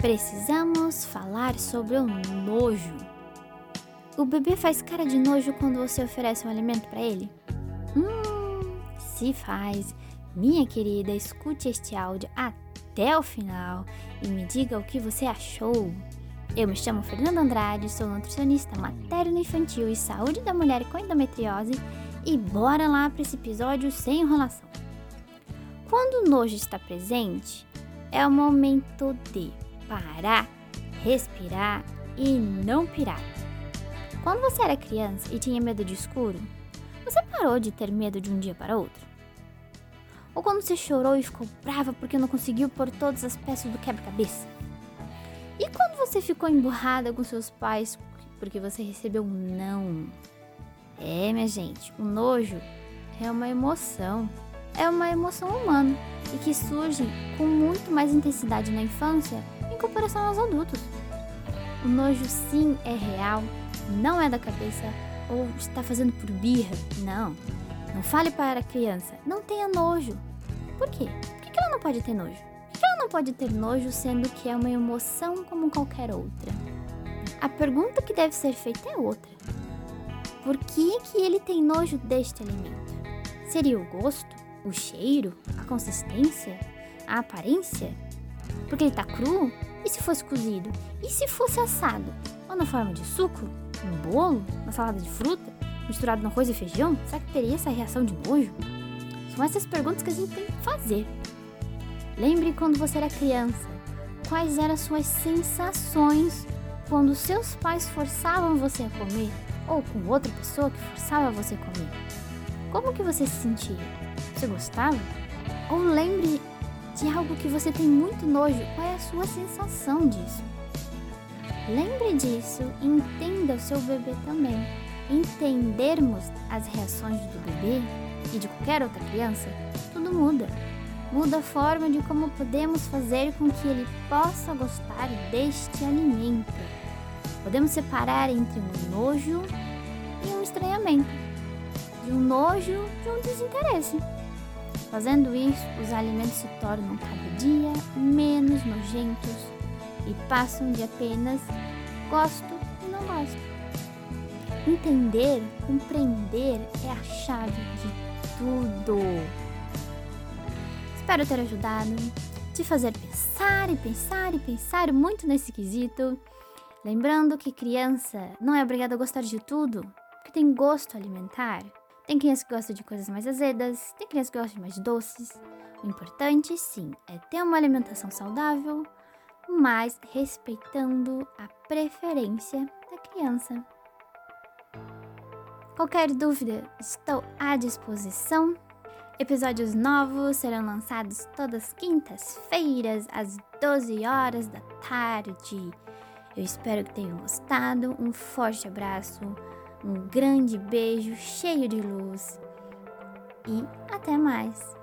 Precisamos falar sobre o nojo. O bebê faz cara de nojo quando você oferece um alimento para ele? Hum, se faz. Minha querida, escute este áudio até o final e me diga o que você achou. Eu me chamo Fernanda Andrade, sou nutricionista materno-infantil e saúde da mulher com endometriose e bora lá para esse episódio sem enrolação. Quando o nojo está presente, é o momento de parar, respirar e não pirar. Quando você era criança e tinha medo de escuro, você parou de ter medo de um dia para outro? Ou quando você chorou e ficou brava porque não conseguiu pôr todas as peças do quebra-cabeça? E quando você ficou emburrada com seus pais porque você recebeu um não? É, minha gente, o nojo é uma emoção. É uma emoção humana e que surge com muito mais intensidade na infância em comparação aos adultos. O nojo sim é real, não é da cabeça ou está fazendo por birra. Não. Não fale para a criança, não tenha nojo. Por quê? Por que ela não pode ter nojo? Por que ela não pode ter nojo sendo que é uma emoção como qualquer outra? A pergunta que deve ser feita é outra. Por que, que ele tem nojo deste alimento? Seria o gosto? O cheiro? A consistência? A aparência? Porque ele está cru? E se fosse cozido? E se fosse assado? Ou na forma de suco? Um bolo? Uma salada de fruta? Misturado no arroz e feijão? Será que teria essa reação de nojo? São essas perguntas que a gente tem que fazer. Lembre quando você era criança. Quais eram as suas sensações quando seus pais forçavam você a comer? ou com outra pessoa que forçava você a comer. Como que você se sentia? Você gostava? Ou lembre de algo que você tem muito nojo, qual é a sua sensação disso? Lembre disso e entenda o seu bebê também. Entendermos as reações do bebê e de qualquer outra criança, tudo muda. Muda a forma de como podemos fazer com que ele possa gostar deste alimento. Podemos separar entre um nojo e um estranhamento, de um nojo e um desinteresse. Fazendo isso, os alimentos se tornam cada dia menos nojentos e passam de apenas gosto e não gosto. Entender, compreender é a chave de tudo. Espero ter ajudado, te fazer pensar e pensar e pensar muito nesse quesito. Lembrando que criança não é obrigada a gostar de tudo, porque tem gosto alimentar. Tem criança que gosta de coisas mais azedas, tem criança que gosta de mais doces. O importante, sim, é ter uma alimentação saudável, mas respeitando a preferência da criança. Qualquer dúvida, estou à disposição. Episódios novos serão lançados todas quintas-feiras, às 12 horas da tarde. Eu espero que tenham gostado. Um forte abraço, um grande beijo cheio de luz e até mais!